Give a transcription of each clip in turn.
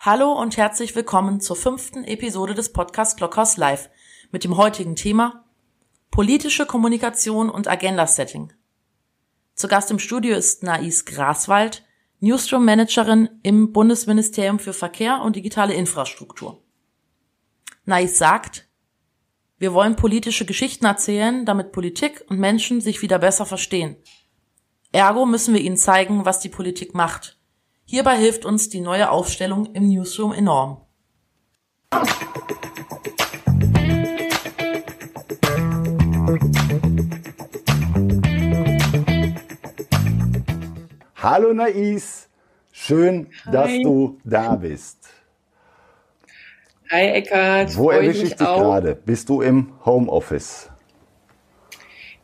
Hallo und herzlich willkommen zur fünften Episode des Podcast Glockhaus Live mit dem heutigen Thema Politische Kommunikation und Agenda-Setting. Zu Gast im Studio ist Nais Graswald, Newsroom-Managerin im Bundesministerium für Verkehr und digitale Infrastruktur. Nais sagt, wir wollen politische Geschichten erzählen, damit Politik und Menschen sich wieder besser verstehen. Ergo müssen wir ihnen zeigen, was die Politik macht Hierbei hilft uns die neue Aufstellung im Newsroom enorm. Hallo Nais, schön, Hi. dass du da bist. Hi Eckart. Wo erwische ich dich gerade? Bist du im Homeoffice?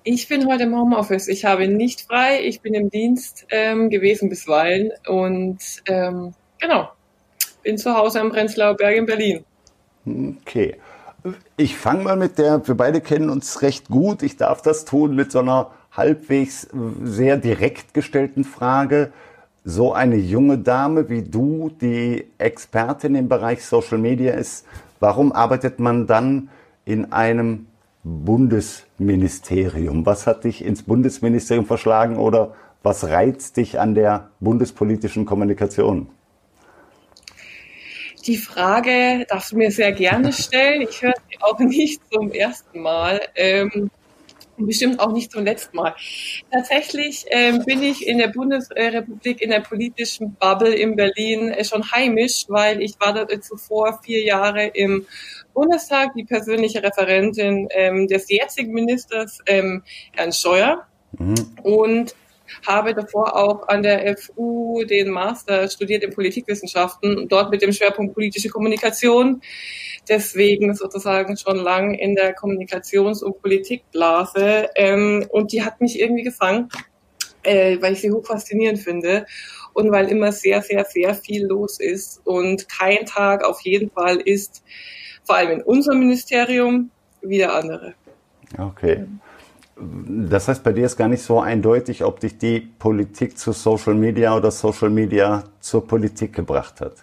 Ich bin heute im Homeoffice. Ich habe nicht frei. Ich bin im Dienst ähm, gewesen bisweilen und ähm, genau, bin zu Hause am Prenzlauer Berg in Berlin. Okay. Ich fange mal mit der, wir beide kennen uns recht gut. Ich darf das tun mit so einer halbwegs sehr direkt gestellten Frage. So eine junge Dame wie du, die Expertin im Bereich Social Media ist, warum arbeitet man dann in einem Bundesministerium. Was hat dich ins Bundesministerium verschlagen oder was reizt dich an der bundespolitischen Kommunikation? Die Frage darfst du mir sehr gerne stellen. Ich höre sie auch nicht zum ersten Mal. Ähm, bestimmt auch nicht zum letzten Mal. Tatsächlich ähm, bin ich in der Bundesrepublik in der politischen Bubble in Berlin äh, schon heimisch, weil ich war da zuvor vier Jahre im Bundestag die persönliche Referentin ähm, des jetzigen Ministers, ähm, Herrn Scheuer. Mhm. Und habe davor auch an der FU den Master studiert in Politikwissenschaften, dort mit dem Schwerpunkt politische Kommunikation. Deswegen sozusagen schon lang in der Kommunikations- und Politikblase. Ähm, und die hat mich irgendwie gefangen, äh, weil ich sie hoch faszinierend finde und weil immer sehr, sehr, sehr viel los ist und kein Tag auf jeden Fall ist, vor allem in unserem Ministerium, wie der andere. Okay. Das heißt, bei dir ist gar nicht so eindeutig, ob dich die Politik zu Social Media oder Social Media zur Politik gebracht hat.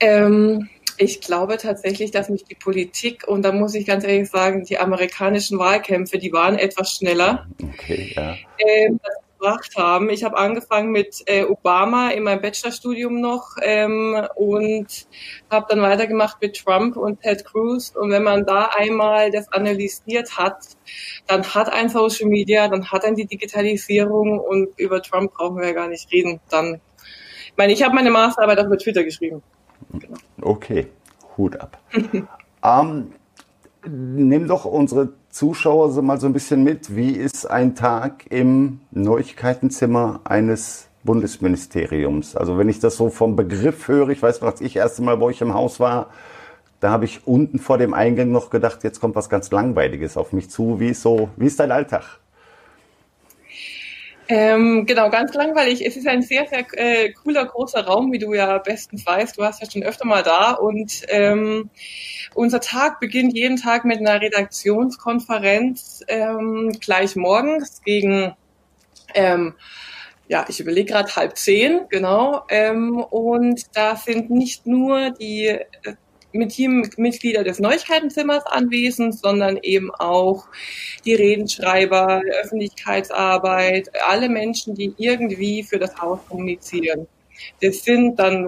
Ähm, ich glaube tatsächlich, dass mich die Politik, und da muss ich ganz ehrlich sagen, die amerikanischen Wahlkämpfe, die waren etwas schneller. Okay, ja. Ähm, das gebracht haben. Ich habe angefangen mit äh, Obama in meinem Bachelorstudium noch ähm, und habe dann weitergemacht mit Trump und Ted Cruz. Und wenn man da einmal das analysiert hat, dann hat ein Social Media, dann hat ein die Digitalisierung und über Trump brauchen wir ja gar nicht reden. Dann, ich meine, ich habe meine Masterarbeit auch mit Twitter geschrieben. Genau. Okay, Hut ab. ähm, nimm doch unsere Zuschauer so mal so ein bisschen mit. Wie ist ein Tag im Neuigkeitenzimmer eines Bundesministeriums? Also wenn ich das so vom Begriff höre, ich weiß noch, als ich erste Mal, wo ich im Haus war, da habe ich unten vor dem Eingang noch gedacht, jetzt kommt was ganz Langweiliges auf mich zu. Wie ist so, wie ist dein Alltag? Ähm, genau, ganz langweilig. Es ist ein sehr, sehr äh, cooler, großer Raum, wie du ja bestens weißt. Du warst ja schon öfter mal da. Und ähm, unser Tag beginnt jeden Tag mit einer Redaktionskonferenz ähm, gleich morgens gegen, ähm, ja, ich überlege gerade halb zehn, genau. Ähm, und da sind nicht nur die äh, mit Teammitglieder des Neuigkeitenzimmers anwesend, sondern eben auch die Redenschreiber, Öffentlichkeitsarbeit, alle Menschen, die irgendwie für das Haus kommunizieren. Das sind dann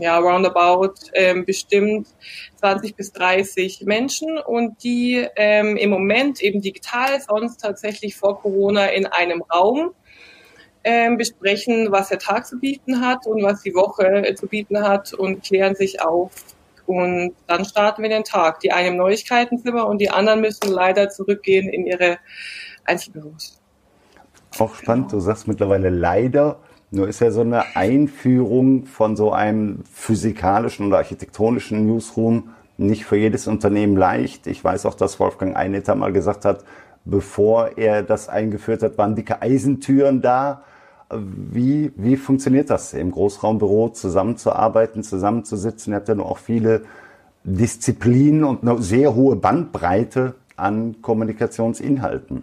ja roundabout ähm, bestimmt 20 bis 30 Menschen und die ähm, im Moment eben digital, sonst tatsächlich vor Corona in einem Raum ähm, besprechen, was der Tag zu bieten hat und was die Woche äh, zu bieten hat und klären sich auf, und dann starten wir den Tag. Die einen im Neuigkeitenzimmer und die anderen müssen leider zurückgehen in ihre Einzelbüros. Auch spannend, du sagst mittlerweile leider. Nur ist ja so eine Einführung von so einem physikalischen oder architektonischen Newsroom nicht für jedes Unternehmen leicht. Ich weiß auch, dass Wolfgang Einetter mal gesagt hat, bevor er das eingeführt hat, waren dicke Eisentüren da. Wie, wie funktioniert das im Großraumbüro zusammenzuarbeiten, zusammenzusitzen? Ihr habt ja nur auch viele Disziplinen und eine sehr hohe Bandbreite an Kommunikationsinhalten.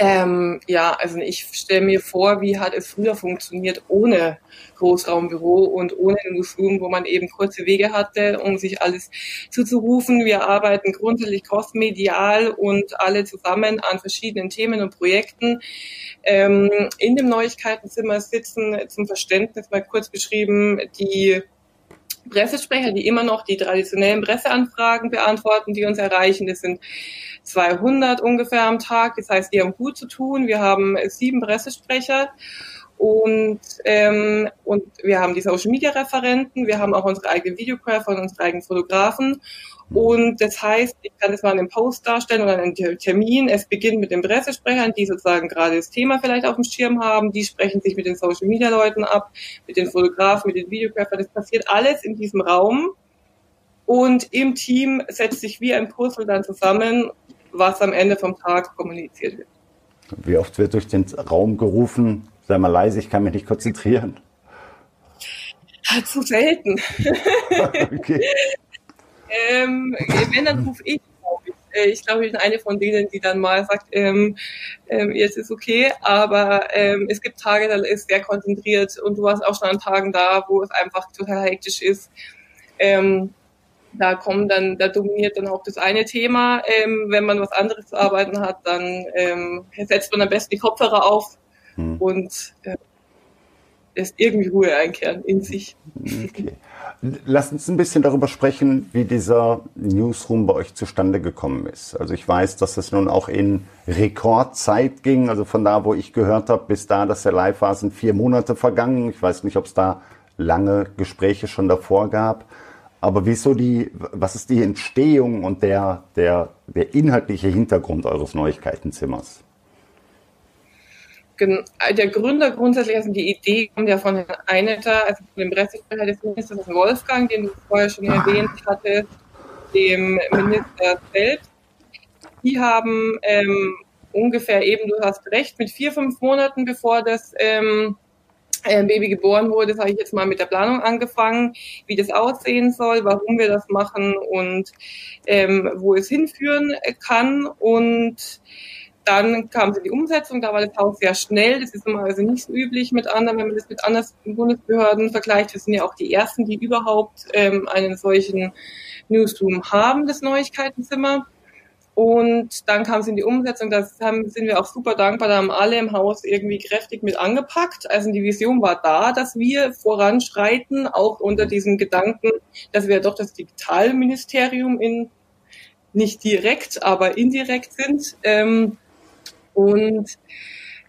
Ähm, ja, also ich stelle mir vor, wie hat es früher funktioniert ohne Großraumbüro und ohne Newsroom, wo man eben kurze Wege hatte, um sich alles zuzurufen. Wir arbeiten grundsätzlich crossmedial und alle zusammen an verschiedenen Themen und Projekten. Ähm, in dem Neuigkeitenzimmer sitzen zum Verständnis mal kurz beschrieben die Pressesprecher, die immer noch die traditionellen Presseanfragen beantworten, die uns erreichen. Das sind 200 ungefähr am Tag. Das heißt, die haben gut zu tun. Wir haben sieben Pressesprecher und, ähm, und wir haben die Social Media Referenten. Wir haben auch unsere eigenen Videographer und unsere eigenen Fotografen. Und das heißt, ich kann das mal in einem Post darstellen oder einen Termin. Es beginnt mit den Pressesprechern, die sozusagen gerade das Thema vielleicht auf dem Schirm haben. Die sprechen sich mit den Social Media Leuten ab, mit den Fotografen, mit den Videographern. Das passiert alles in diesem Raum. Und im Team setzt sich wie ein Puzzle dann zusammen was am Ende vom Tag kommuniziert wird. Wie oft wird durch den Raum gerufen, sei mal leise, ich kann mich nicht konzentrieren? Zu selten. okay. ähm, wenn, dann rufe ich, glaube ich. Äh, ich glaube, ich bin eine von denen, die dann mal sagt, ähm, ähm, jetzt ist okay, aber ähm, es gibt Tage, da ist sehr konzentriert und du warst auch schon an Tagen da, wo es einfach total hektisch ist. Ähm, da kommen dann, da dominiert dann auch das eine Thema. Ähm, wenn man was anderes zu arbeiten hat, dann ähm, setzt man am besten die Kopfhörer auf hm. und äh, lässt irgendwie Ruhe einkehren in sich. Okay. Lass uns ein bisschen darüber sprechen, wie dieser Newsroom bei euch zustande gekommen ist. Also ich weiß, dass es nun auch in Rekordzeit ging. Also von da, wo ich gehört habe, bis da, dass er live war, sind vier Monate vergangen. Ich weiß nicht, ob es da lange Gespräche schon davor gab. Aber wieso die, was ist die Entstehung und der, der, der inhaltliche Hintergrund eures Neuigkeitenzimmers? Der Gründer grundsätzlich, also die Idee kommt ja von Herrn Eineter, also von dem Pressesprecher des Ministers Wolfgang, den du vorher schon erwähnt hattest, dem Minister selbst. Die haben ähm, ungefähr eben, du hast recht, mit vier, fünf Monaten bevor das ähm, äh, Baby geboren wurde, habe ich jetzt mal mit der Planung angefangen, wie das aussehen soll, warum wir das machen und ähm, wo es hinführen kann. Und dann kam in die Umsetzung, da war das Haus sehr schnell. Das ist normalerweise nicht so üblich mit anderen, wenn man das mit anderen Bundesbehörden vergleicht. Wir sind ja auch die ersten, die überhaupt ähm, einen solchen Newsroom haben, das Neuigkeitenzimmer. Und dann kam es in die Umsetzung, da sind wir auch super dankbar, da haben alle im Haus irgendwie kräftig mit angepackt. Also die Vision war da, dass wir voranschreiten, auch unter diesem Gedanken, dass wir doch das Digitalministerium in nicht direkt, aber indirekt sind. Ähm, und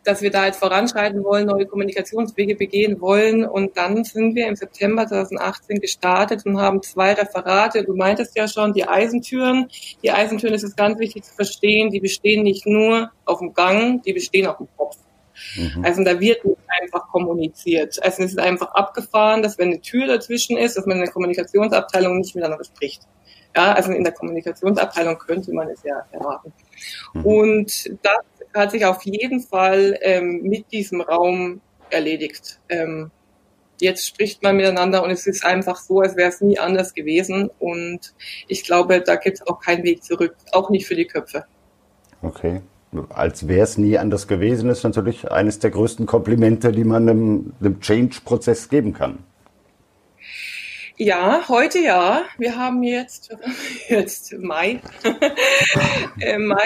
dass wir da jetzt voranschreiten wollen, neue Kommunikationswege begehen wollen. Und dann sind wir im September 2018 gestartet und haben zwei Referate. Du meintest ja schon, die Eisentüren. Die Eisentüren ist es ganz wichtig zu verstehen, die bestehen nicht nur auf dem Gang, die bestehen auf dem Kopf. Mhm. Also da wird nicht einfach kommuniziert. Also es ist einfach abgefahren, dass wenn eine Tür dazwischen ist, dass man in der Kommunikationsabteilung nicht miteinander spricht. Ja, also in der Kommunikationsabteilung könnte man es ja erwarten. Mhm. Und das hat sich auf jeden Fall ähm, mit diesem Raum erledigt. Ähm, jetzt spricht man miteinander und es ist einfach so, als wäre es nie anders gewesen. Und ich glaube, da gibt es auch keinen Weg zurück, auch nicht für die Köpfe. Okay. Als wäre es nie anders gewesen, ist natürlich eines der größten Komplimente, die man einem, einem Change-Prozess geben kann. Ja, heute ja. Wir haben jetzt, jetzt Mai. äh, Mai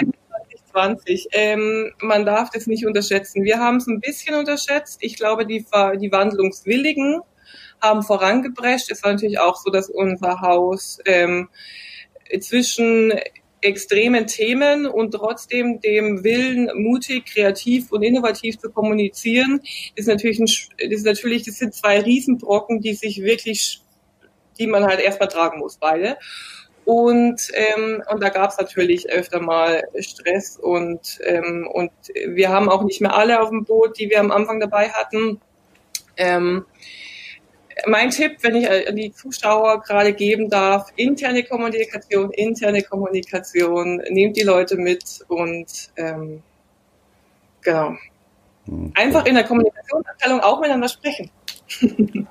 2020. Ähm, man darf das nicht unterschätzen. Wir haben es ein bisschen unterschätzt. Ich glaube, die, die Wandlungswilligen haben vorangeprescht. Es war natürlich auch so, dass unser Haus ähm, zwischen extremen Themen und trotzdem dem Willen, mutig, kreativ und innovativ zu kommunizieren, ist natürlich, ein, ist natürlich, das sind zwei Riesenbrocken, die sich wirklich, die man halt erstmal tragen muss, beide. Und, ähm, und da gab es natürlich öfter mal Stress und, ähm, und wir haben auch nicht mehr alle auf dem Boot, die wir am Anfang dabei hatten. Ähm, mein Tipp, wenn ich an die Zuschauer gerade geben darf, interne Kommunikation, interne Kommunikation, nehmt die Leute mit und ähm, genau. Hm. Einfach in der Kommunikationsabteilung auch miteinander sprechen.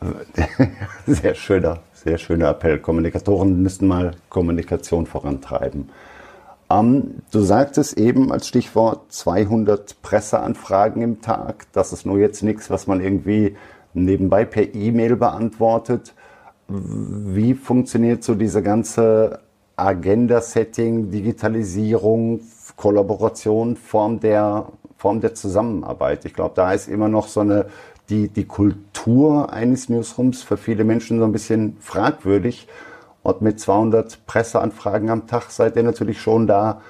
Sehr schöner, sehr schöner Appell. Kommunikatoren müssen mal Kommunikation vorantreiben. Ähm, du sagtest eben als Stichwort 200 Presseanfragen im Tag. Das ist nur jetzt nichts, was man irgendwie nebenbei per E-Mail beantwortet. Wie funktioniert so diese ganze Agenda-Setting, Digitalisierung, Kollaboration, Form der, Form der Zusammenarbeit? Ich glaube, da ist immer noch so eine, die, die Kultur eines Newsrooms für viele Menschen so ein bisschen fragwürdig. Und mit 200 Presseanfragen am Tag seid ihr natürlich schon da,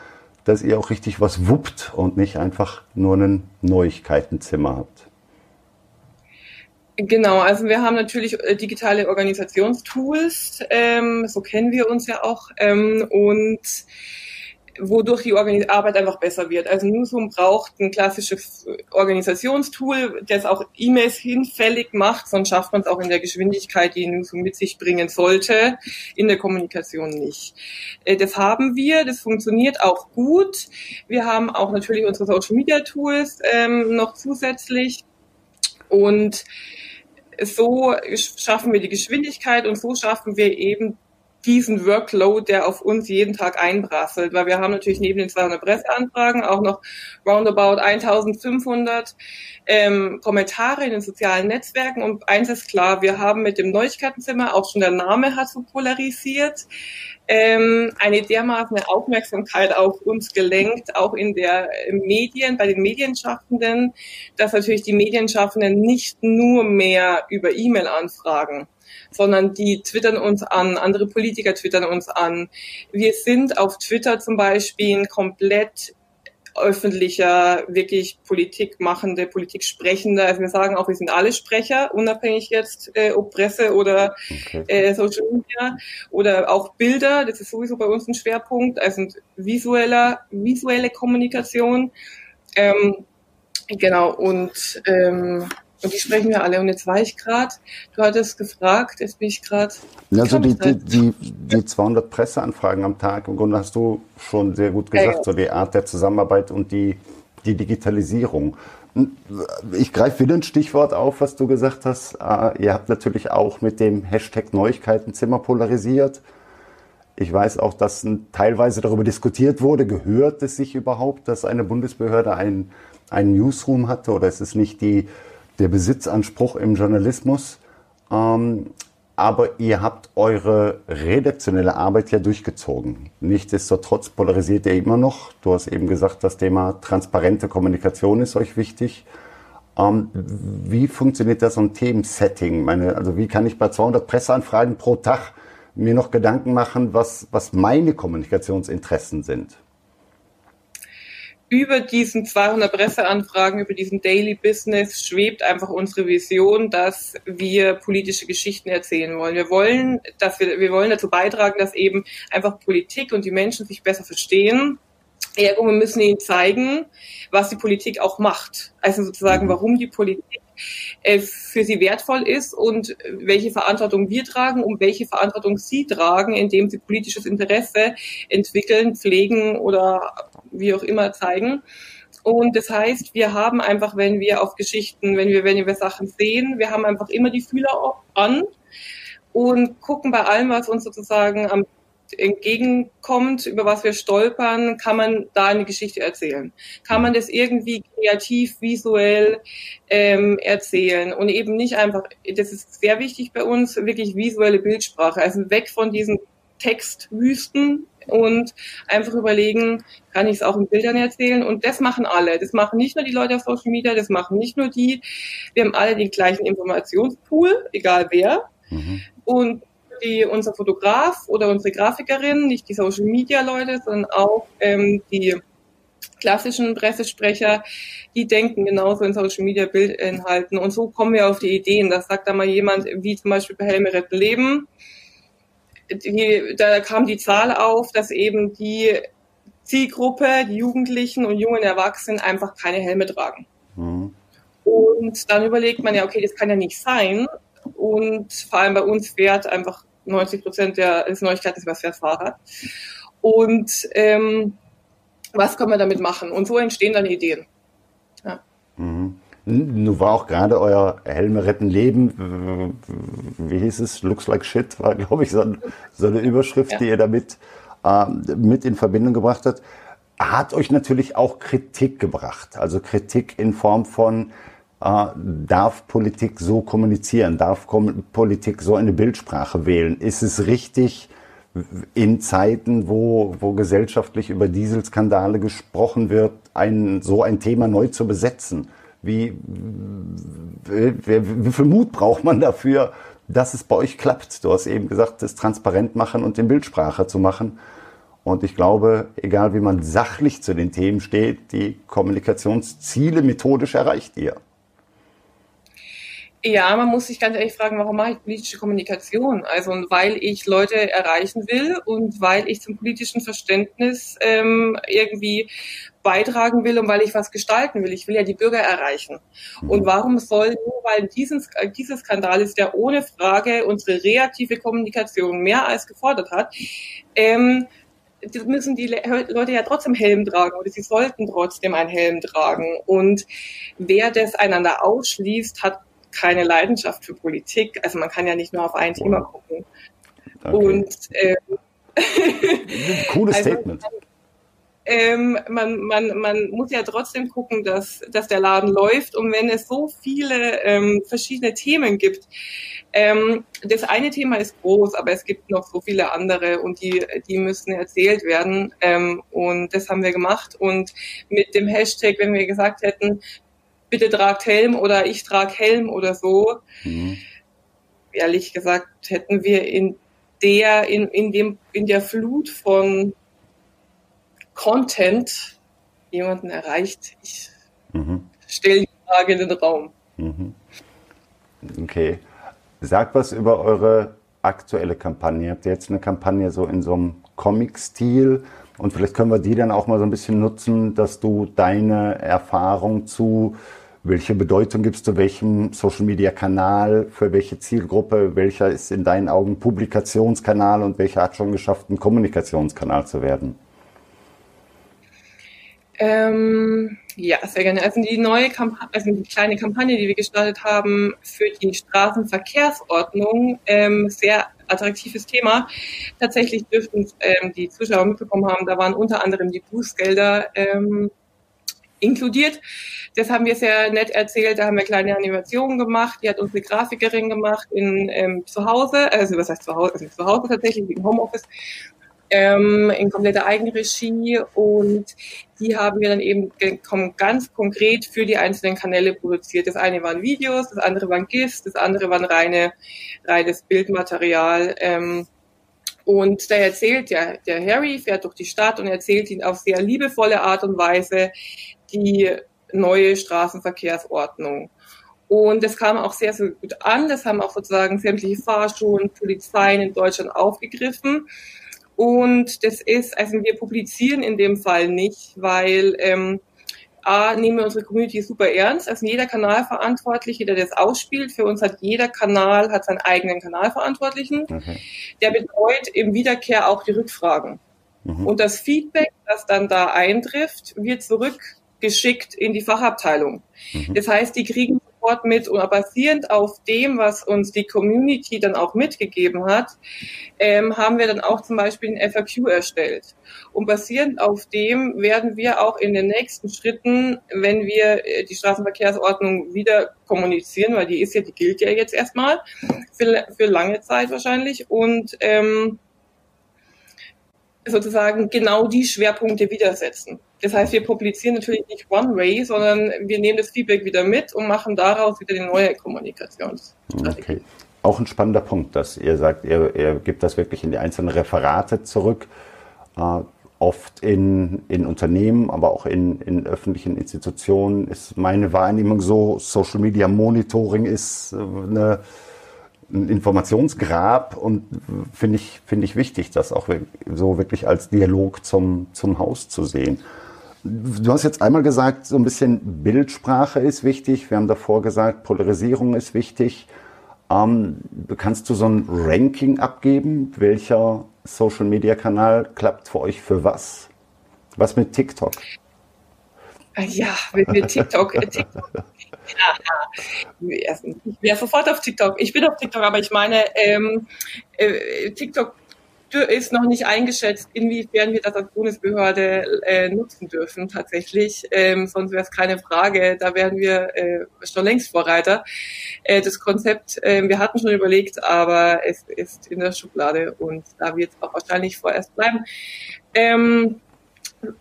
dass ihr auch richtig was wuppt und nicht einfach nur ein Neuigkeitenzimmer habt. Genau, also wir haben natürlich äh, digitale Organisationstools, ähm, so kennen wir uns ja auch, ähm, und wodurch die Organis Arbeit einfach besser wird. Also Newsroom braucht ein klassisches Organisationstool, das auch E-Mails hinfällig macht, sonst schafft man es auch in der Geschwindigkeit, die Newsroom mit sich bringen sollte, in der Kommunikation nicht. Äh, das haben wir, das funktioniert auch gut. Wir haben auch natürlich unsere Social Media Tools ähm, noch zusätzlich und so schaffen wir die Geschwindigkeit und so schaffen wir eben diesen Workload, der auf uns jeden Tag einprasselt, weil wir haben natürlich neben den 200 Presseanfragen auch noch roundabout 1500 ähm, Kommentare in den sozialen Netzwerken. Und eins ist klar, wir haben mit dem Neuigkeitenzimmer, auch schon der Name hat so polarisiert, ähm, eine dermaßen Aufmerksamkeit auf uns gelenkt, auch in der Medien, bei den Medienschaffenden, dass natürlich die Medienschaffenden nicht nur mehr über E-Mail anfragen, sondern die twittern uns an, andere Politiker twittern uns an. Wir sind auf Twitter zum Beispiel komplett öffentlicher, wirklich Politik machende, Politik sprechende. Also wir sagen auch, wir sind alle Sprecher, unabhängig jetzt, äh, ob Presse oder okay. äh, Social Media oder auch Bilder. Das ist sowieso bei uns ein Schwerpunkt. Also visueller, visuelle Kommunikation. Ähm, genau und ähm, und die sprechen wir alle. Und jetzt war ich gerade, du hattest gefragt, jetzt bin ich gerade. Also die, die, die, die 200 Presseanfragen am Tag, im Grunde hast du schon sehr gut gesagt, ja, ja. so die Art der Zusammenarbeit und die, die Digitalisierung. Ich greife wieder ein Stichwort auf, was du gesagt hast. Äh, ihr habt natürlich auch mit dem Hashtag Neuigkeitenzimmer polarisiert. Ich weiß auch, dass teilweise darüber diskutiert wurde, gehört es sich überhaupt, dass eine Bundesbehörde einen, einen Newsroom hatte oder ist es nicht die der Besitzanspruch im Journalismus. Ähm, aber ihr habt eure redaktionelle Arbeit ja durchgezogen. Nichtsdestotrotz polarisiert ihr immer noch. Du hast eben gesagt, das Thema transparente Kommunikation ist euch wichtig. Ähm, wie funktioniert das so ein Themensetting? Meine, also wie kann ich bei 200 Presseanfragen pro Tag mir noch Gedanken machen, was, was meine Kommunikationsinteressen sind? Über diesen 200 Presseanfragen, über diesen Daily Business schwebt einfach unsere Vision, dass wir politische Geschichten erzählen wollen. Wir wollen, dass wir, wir wollen dazu beitragen, dass eben einfach Politik und die Menschen sich besser verstehen. Ergo, wir müssen ihnen zeigen, was die Politik auch macht. Also sozusagen, mhm. warum die Politik äh, für sie wertvoll ist und welche Verantwortung wir tragen, um welche Verantwortung sie tragen, indem sie politisches Interesse entwickeln, pflegen oder wie auch immer zeigen. Und das heißt, wir haben einfach, wenn wir auf Geschichten, wenn wir, wenn wir Sachen sehen, wir haben einfach immer die Fühler an und gucken bei allem, was uns sozusagen am entgegenkommt, über was wir stolpern, kann man da eine Geschichte erzählen. Kann man das irgendwie kreativ, visuell ähm, erzählen und eben nicht einfach, das ist sehr wichtig bei uns, wirklich visuelle Bildsprache, also weg von diesen Textwüsten und einfach überlegen, kann ich es auch in Bildern erzählen? Und das machen alle. Das machen nicht nur die Leute auf Social Media, das machen nicht nur die. Wir haben alle den gleichen Informationspool, egal wer. Mhm. Und die, unser Fotograf oder unsere Grafikerin, nicht die Social Media Leute, sondern auch ähm, die klassischen Pressesprecher, die denken genauso in Social Media Bildinhalten. Und so kommen wir auf die Ideen. Das sagt da mal jemand, wie zum Beispiel bei Helme retten Leben die, da kam die Zahl auf, dass eben die Zielgruppe, die Jugendlichen und jungen Erwachsenen einfach keine Helme tragen. Mhm. Und dann überlegt man ja, okay, das kann ja nicht sein. Und vor allem bei uns fährt einfach 90 Prozent der des Neuigkeiten was fährt Fahrrad. Und ähm, was kann man damit machen? Und so entstehen dann Ideen. Ja. Mhm. Nun war auch gerade euer Helme retten Leben, wie hieß es, looks like shit, war glaube ich so, so, eine Überschrift, ja. die ihr damit äh, mit in Verbindung gebracht hat, hat euch natürlich auch Kritik gebracht. Also Kritik in Form von, äh, darf Politik so kommunizieren? Darf Kom Politik so eine Bildsprache wählen? Ist es richtig, in Zeiten, wo, wo gesellschaftlich über Dieselskandale gesprochen wird, ein, so ein Thema neu zu besetzen? Wie, wie, wie viel Mut braucht man dafür, dass es bei euch klappt? Du hast eben gesagt, das transparent machen und in Bildsprache zu machen. Und ich glaube, egal wie man sachlich zu den Themen steht, die Kommunikationsziele methodisch erreicht ihr. Ja, man muss sich ganz ehrlich fragen, warum mache ich politische Kommunikation? Also weil ich Leute erreichen will und weil ich zum politischen Verständnis ähm, irgendwie beitragen will und weil ich was gestalten will. Ich will ja die Bürger erreichen. Und warum soll nur weil diesen, dieser Skandal ist, der ohne Frage unsere reaktive Kommunikation mehr als gefordert hat, ähm, müssen die Leute ja trotzdem Helm tragen oder sie sollten trotzdem einen Helm tragen. Und wer das einander ausschließt, hat keine Leidenschaft für Politik. Also man kann ja nicht nur auf ein Thema gucken. Okay. Und ähm, cooles also, Statement. Ähm, man, man, man muss ja trotzdem gucken, dass, dass der Laden läuft. Und wenn es so viele ähm, verschiedene Themen gibt, ähm, das eine Thema ist groß, aber es gibt noch so viele andere und die, die müssen erzählt werden. Ähm, und das haben wir gemacht. Und mit dem Hashtag, wenn wir gesagt hätten, bitte tragt Helm oder ich trage Helm oder so. Mhm. Ehrlich gesagt hätten wir in der, in, in dem, in der Flut von Content jemanden erreicht. Ich mhm. stelle die Frage in den Raum. Mhm. Okay. Sag was über eure aktuelle Kampagne. Ihr habt jetzt eine Kampagne so in so einem Comic-Stil und vielleicht können wir die dann auch mal so ein bisschen nutzen, dass du deine Erfahrung zu welche Bedeutung gibst du welchem Social Media Kanal, für welche Zielgruppe, welcher ist in deinen Augen Publikationskanal und welcher hat schon geschafft, ein Kommunikationskanal zu werden? Ähm, ja, sehr gerne. Also die neue Kampagne, also die kleine Kampagne, die wir gestartet haben für die Straßenverkehrsordnung, ähm, sehr attraktives Thema. Tatsächlich dürften ähm, die Zuschauer mitbekommen haben, da waren unter anderem die Bußgelder ähm, inkludiert. Das haben wir sehr nett erzählt. Da haben wir kleine Animationen gemacht. Die hat unsere Grafikerin gemacht in ähm, zu Hause, also was heißt zu Hause, also zu Hause tatsächlich im Homeoffice. Ähm, in kompletter Eigenregie und die haben wir dann eben ganz konkret für die einzelnen Kanäle produziert. Das eine waren Videos, das andere waren GIFs, das andere waren reine, reines Bildmaterial. Ähm, und da erzählt ja, der Harry fährt durch die Stadt und erzählt ihn auf sehr liebevolle Art und Weise, die neue Straßenverkehrsordnung. Und das kam auch sehr, sehr gut an. Das haben auch sozusagen sämtliche Fahrschulen, Polizeien in Deutschland aufgegriffen. Und das ist, also wir publizieren in dem Fall nicht, weil ähm, A, nehmen wir unsere Community super ernst. Also jeder Kanalverantwortliche, der das ausspielt, für uns hat jeder Kanal hat seinen eigenen Kanalverantwortlichen. Okay. Der betreut im Wiederkehr auch die Rückfragen. Mhm. Und das Feedback, das dann da eintrifft, wird zurück geschickt in die Fachabteilung. Mhm. Das heißt, die kriegen sofort mit und basierend auf dem, was uns die Community dann auch mitgegeben hat, ähm, haben wir dann auch zum Beispiel ein FAQ erstellt. Und basierend auf dem werden wir auch in den nächsten Schritten, wenn wir äh, die Straßenverkehrsordnung wieder kommunizieren, weil die ist ja, die gilt ja jetzt erstmal für, für lange Zeit wahrscheinlich und ähm, sozusagen genau die Schwerpunkte widersetzen. Das heißt, wir publizieren natürlich nicht One-Way, sondern wir nehmen das Feedback wieder mit und machen daraus wieder eine neue Kommunikationsstrategie. Okay. Auch ein spannender Punkt, dass ihr sagt, ihr, ihr gebt das wirklich in die einzelnen Referate zurück, äh, oft in, in Unternehmen, aber auch in, in öffentlichen Institutionen ist meine Wahrnehmung so, Social Media Monitoring ist äh, eine ein Informationsgrab und finde ich, finde ich wichtig, das auch so wirklich als Dialog zum, zum Haus zu sehen. Du hast jetzt einmal gesagt, so ein bisschen Bildsprache ist wichtig. Wir haben davor gesagt, Polarisierung ist wichtig. Ähm, kannst du so ein Ranking abgeben? Welcher Social Media Kanal klappt für euch für was? Was mit TikTok? Ja, mit, mit TikTok. Äh, TikTok. Ja, ich wäre sofort auf TikTok. Ich bin auf TikTok, aber ich meine, ähm, äh, TikTok ist noch nicht eingeschätzt, inwiefern wir das als Bundesbehörde äh, nutzen dürfen tatsächlich. Ähm, sonst wäre es keine Frage. Da wären wir äh, schon längst Vorreiter. Äh, das Konzept, äh, wir hatten schon überlegt, aber es ist in der Schublade und da wird es auch wahrscheinlich vorerst bleiben. Ähm,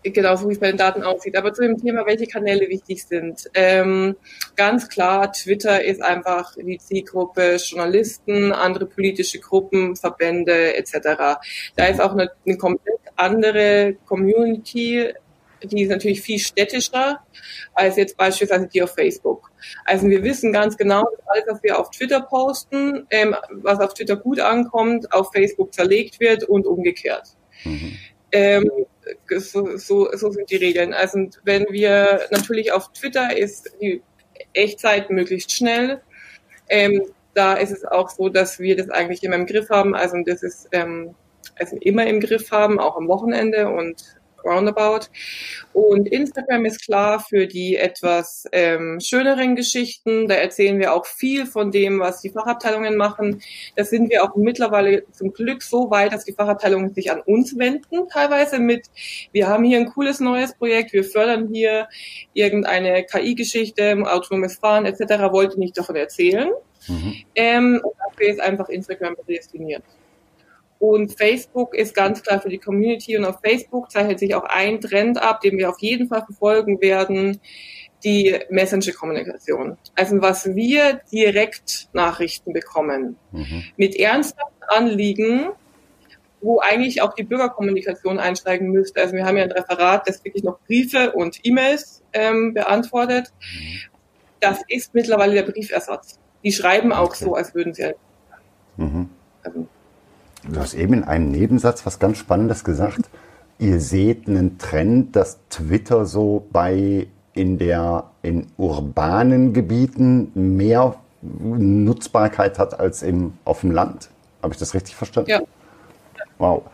Genau, so wie es bei den Daten aussieht. Aber zu dem Thema, welche Kanäle wichtig sind. Ähm, ganz klar, Twitter ist einfach die Zielgruppe Journalisten, andere politische Gruppen, Verbände etc. Da ist auch eine, eine komplett andere Community, die ist natürlich viel städtischer als jetzt beispielsweise die auf Facebook. Also wir wissen ganz genau, dass alles, was wir auf Twitter posten, ähm, was auf Twitter gut ankommt, auf Facebook zerlegt wird und umgekehrt. Mhm. Ähm, so, so, so sind die Regeln. Also wenn wir natürlich auf Twitter ist die Echtzeit möglichst schnell. Ähm, da ist es auch so, dass wir das eigentlich immer im Griff haben. Also das ist ähm, also immer im Griff haben, auch am Wochenende und roundabout. Und Instagram ist klar für die etwas ähm, schöneren Geschichten. Da erzählen wir auch viel von dem, was die Fachabteilungen machen. Da sind wir auch mittlerweile zum Glück so weit, dass die Fachabteilungen sich an uns wenden, teilweise mit, wir haben hier ein cooles neues Projekt, wir fördern hier irgendeine KI-Geschichte, autonomes Fahren etc. Wollte nicht davon erzählen. Mhm. Ähm, dafür ist einfach Instagram prädestiniert. Und Facebook ist ganz klar für die Community und auf Facebook zeichnet sich auch ein Trend ab, den wir auf jeden Fall verfolgen werden, die Messenger-Kommunikation. Also was wir direkt Nachrichten bekommen, mhm. mit ernsthaften Anliegen, wo eigentlich auch die Bürgerkommunikation einsteigen müsste. Also wir haben ja ein Referat, das wirklich noch Briefe und E-Mails ähm, beantwortet. Mhm. Das ist mittlerweile der Briefersatz. Die schreiben auch okay. so, als würden sie. Mhm. Also, Du hast eben in einem Nebensatz was ganz Spannendes gesagt. Ihr seht einen Trend, dass Twitter so bei in der in urbanen Gebieten mehr Nutzbarkeit hat als im, auf dem Land. Habe ich das richtig verstanden? Ja. Wow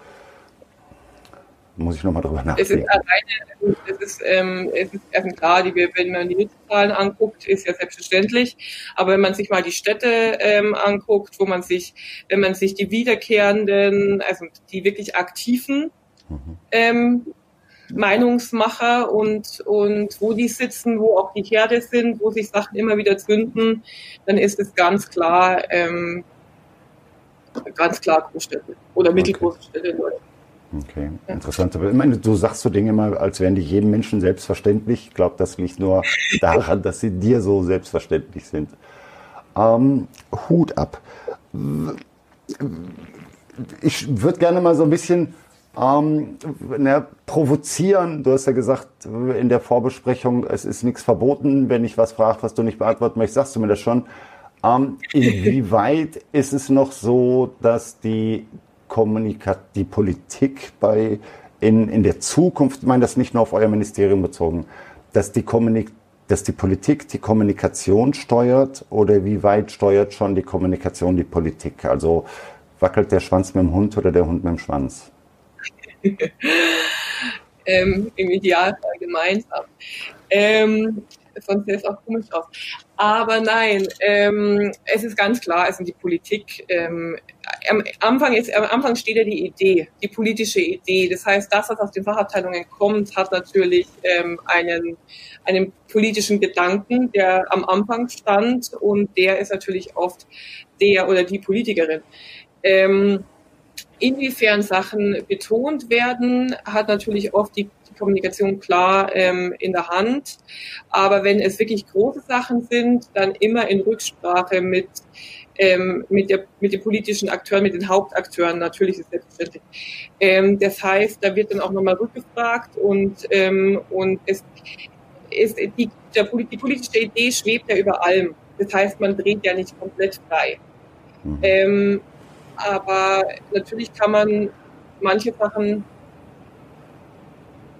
muss ich nochmal drüber nachdenken. Es ist alleine, es ist, ähm, es ist also klar, die, wenn man die Nutzerzahlen anguckt, ist ja selbstverständlich. Aber wenn man sich mal die Städte ähm, anguckt, wo man sich, wenn man sich die wiederkehrenden, also die wirklich aktiven mhm. ähm, Meinungsmacher und, und wo die sitzen, wo auch die Herde sind, wo sich Sachen immer wieder zünden, dann ist es ganz klar, ähm, ganz klar Großstädte oder mittelgroße okay. Städte in Deutschland. Okay, interessant. Ich meine, du sagst so Dinge immer, als wären die jedem Menschen selbstverständlich. Ich glaube, das liegt nur daran, dass sie dir so selbstverständlich sind. Ähm, Hut ab. Ich würde gerne mal so ein bisschen ähm, na, provozieren. Du hast ja gesagt in der Vorbesprechung, es ist nichts verboten. Wenn ich was frage, was du nicht beantworten möchtest, sagst du mir das schon. Ähm, inwieweit ist es noch so, dass die Kommunika die Politik bei in, in der Zukunft, ich meine das nicht nur auf euer Ministerium bezogen, dass die Kommunik dass die Politik die Kommunikation steuert oder wie weit steuert schon die Kommunikation die Politik? Also wackelt der Schwanz mit dem Hund oder der Hund mit dem Schwanz? ähm, Im Idealfall gemeinsam. Ähm, sonst sähe es auch komisch aus. Aber nein, ähm, es ist ganz klar, also die Politik, ähm, am Anfang, ist, am Anfang steht ja die Idee, die politische Idee. Das heißt, das, was aus den Fachabteilungen kommt, hat natürlich ähm, einen, einen politischen Gedanken, der am Anfang stand und der ist natürlich oft der oder die Politikerin. Ähm, inwiefern Sachen betont werden, hat natürlich oft die Kommunikation klar ähm, in der Hand. Aber wenn es wirklich große Sachen sind, dann immer in Rücksprache mit, ähm, mit, der, mit den politischen Akteuren, mit den Hauptakteuren, natürlich ist selbstverständlich. Ähm, das heißt, da wird dann auch nochmal rückgefragt und, ähm, und es ist die, der, die politische Idee schwebt ja über allem. Das heißt, man dreht ja nicht komplett frei. Mhm. Ähm, aber natürlich kann man manche Sachen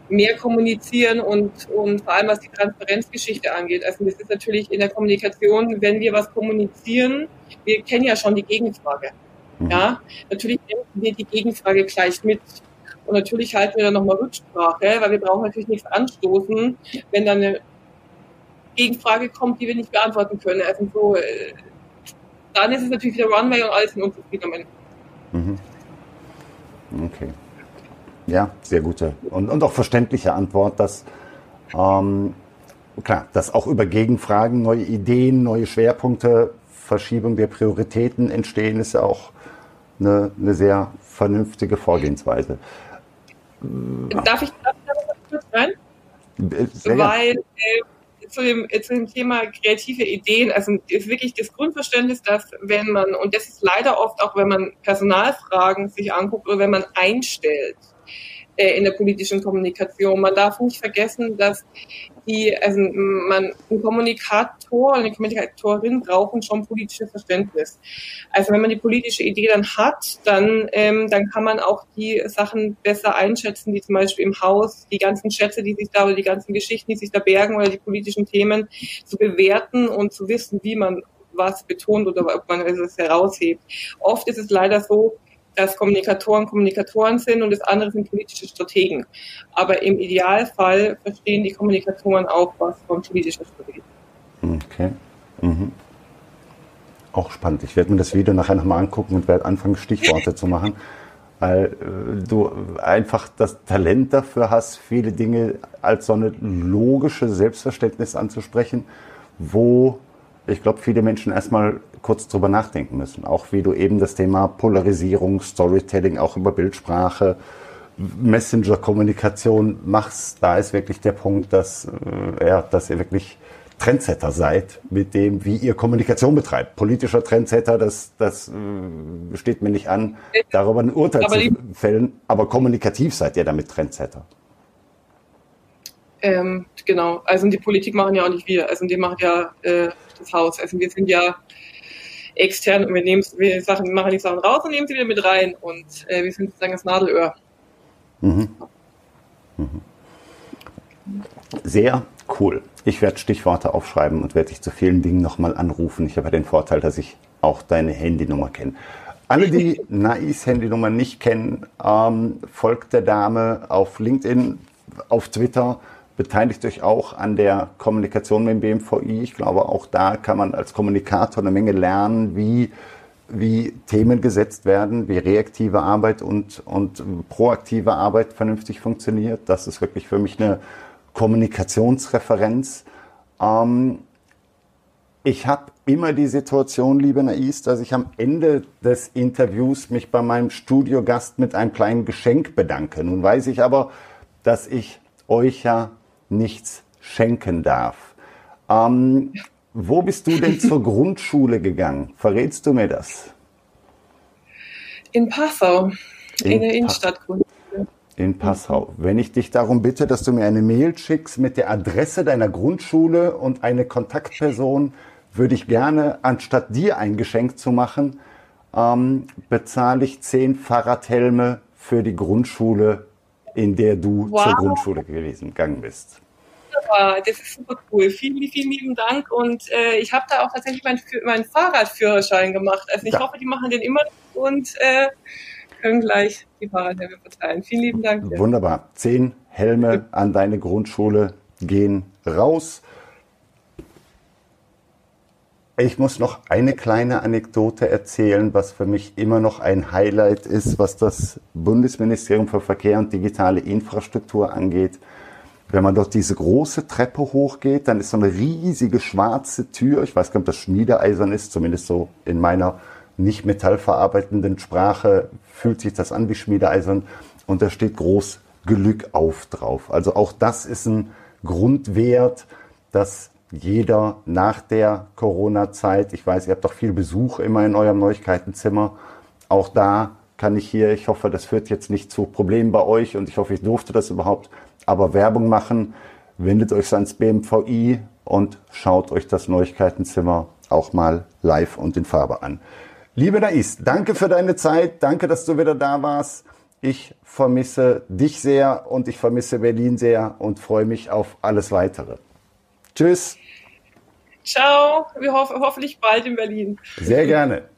mehr kommunizieren und, und vor allem was die Transparenzgeschichte angeht. Also das ist natürlich in der Kommunikation, wenn wir was kommunizieren, wir kennen ja schon die Gegenfrage. Mhm. Ja, natürlich nehmen wir die Gegenfrage gleich mit. Und natürlich halten wir dann nochmal Rücksprache, weil wir brauchen natürlich nichts anstoßen, wenn dann eine Gegenfrage kommt, die wir nicht beantworten können. Also so, äh, dann ist es natürlich wieder Runway und alles in unzufrieden. Mhm. Ja, sehr gute und, und auch verständliche Antwort, dass ähm, klar, dass auch über Gegenfragen neue Ideen, neue Schwerpunkte, Verschiebung der Prioritäten entstehen, ist ja auch eine, eine sehr vernünftige Vorgehensweise. Darf ich, darf ich da noch kurz rein? Sehr Weil äh, zu, dem, äh, zu dem Thema kreative Ideen, also ist wirklich das Grundverständnis, dass wenn man, und das ist leider oft auch, wenn man Personalfragen sich anguckt oder wenn man einstellt, in der politischen Kommunikation. Man darf nicht vergessen, dass die, also man, ein Kommunikator, eine Kommunikatorin brauchen schon politisches Verständnis. Also wenn man die politische Idee dann hat, dann, ähm, dann kann man auch die Sachen besser einschätzen, die zum Beispiel im Haus, die ganzen Schätze, die sich da oder die ganzen Geschichten, die sich da bergen oder die politischen Themen zu bewerten und zu wissen, wie man was betont oder ob man es heraushebt. Oft ist es leider so, dass Kommunikatoren Kommunikatoren sind und das andere sind politische Strategen. Aber im Idealfall verstehen die Kommunikatoren auch was von politischer Strategie. Okay. Mhm. Auch spannend. Ich werde mir das Video nachher nochmal angucken und werde anfangen, Stichworte zu machen, weil äh, du einfach das Talent dafür hast, viele Dinge als so eine logische Selbstverständnis anzusprechen, wo ich glaube, viele Menschen erstmal kurz drüber nachdenken müssen. Auch wie du eben das Thema Polarisierung, Storytelling, auch über Bildsprache, Messenger-Kommunikation machst. Da ist wirklich der Punkt, dass, äh, ja, dass ihr wirklich Trendsetter seid mit dem, wie ihr Kommunikation betreibt. Politischer Trendsetter, das, das äh, steht mir nicht an, darüber ein Urteil aber zu fällen. Aber kommunikativ seid ihr damit Trendsetter. Ähm, genau, also die Politik machen ja auch nicht wir, also die machen ja äh, das Haus. Also wir sind ja extern und wir nehmen wir Sachen, machen die Sachen raus und nehmen sie wieder mit rein und äh, wir sind sozusagen das Nadelöhr. Mhm. Mhm. Sehr cool. Ich werde Stichworte aufschreiben und werde dich zu vielen Dingen nochmal anrufen. Ich habe ja den Vorteil, dass ich auch deine Handynummer kenne. Alle, die Nais Handynummer nicht kennen, ähm, folgt der Dame auf LinkedIn, auf Twitter beteiligt euch auch an der Kommunikation mit dem BMVI. Ich glaube, auch da kann man als Kommunikator eine Menge lernen, wie, wie Themen gesetzt werden, wie reaktive Arbeit und, und proaktive Arbeit vernünftig funktioniert. Das ist wirklich für mich eine Kommunikationsreferenz. Ähm, ich habe immer die Situation, liebe Nais, dass ich am Ende des Interviews mich bei meinem Studiogast mit einem kleinen Geschenk bedanke. Nun weiß ich aber, dass ich euch ja nichts schenken darf. Ähm, wo bist du denn zur Grundschule gegangen? Verrätst du mir das? In Passau, in, in der Innenstadtgrundschule. In Passau. Wenn ich dich darum bitte, dass du mir eine Mail schickst mit der Adresse deiner Grundschule und eine Kontaktperson, würde ich gerne, anstatt dir ein Geschenk zu machen, ähm, bezahle ich zehn Fahrradhelme für die Grundschule in der du wow. zur Grundschule gewesen gegangen bist. Das ist super cool. Vielen, vielen lieben Dank. Und äh, ich habe da auch tatsächlich meinen mein Fahrradführerschein gemacht. Also ich ja. hoffe, die machen den immer und äh, können gleich die Fahrradhelme verteilen. Vielen lieben Dank. Wunderbar. Zehn Helme an deine Grundschule gehen raus. Ich muss noch eine kleine Anekdote erzählen, was für mich immer noch ein Highlight ist, was das Bundesministerium für Verkehr und digitale Infrastruktur angeht. Wenn man dort diese große Treppe hochgeht, dann ist so eine riesige schwarze Tür. Ich weiß gar nicht, ob das Schmiedeeisern ist, zumindest so in meiner nicht metallverarbeitenden Sprache fühlt sich das an wie Schmiedeeisern. Und da steht groß Glück auf drauf. Also auch das ist ein Grundwert, dass jeder nach der Corona-Zeit, ich weiß, ihr habt doch viel Besuch immer in eurem Neuigkeitenzimmer, auch da kann ich hier, ich hoffe, das führt jetzt nicht zu Problemen bei euch und ich hoffe, ich durfte das überhaupt, aber Werbung machen, wendet euch ans BMVI und schaut euch das Neuigkeitenzimmer auch mal live und in Farbe an. Liebe Nais, danke für deine Zeit, danke, dass du wieder da warst. Ich vermisse dich sehr und ich vermisse Berlin sehr und freue mich auf alles weitere. Tschüss. Ciao. Wir hoffen hoffentlich bald in Berlin. Sehr gerne.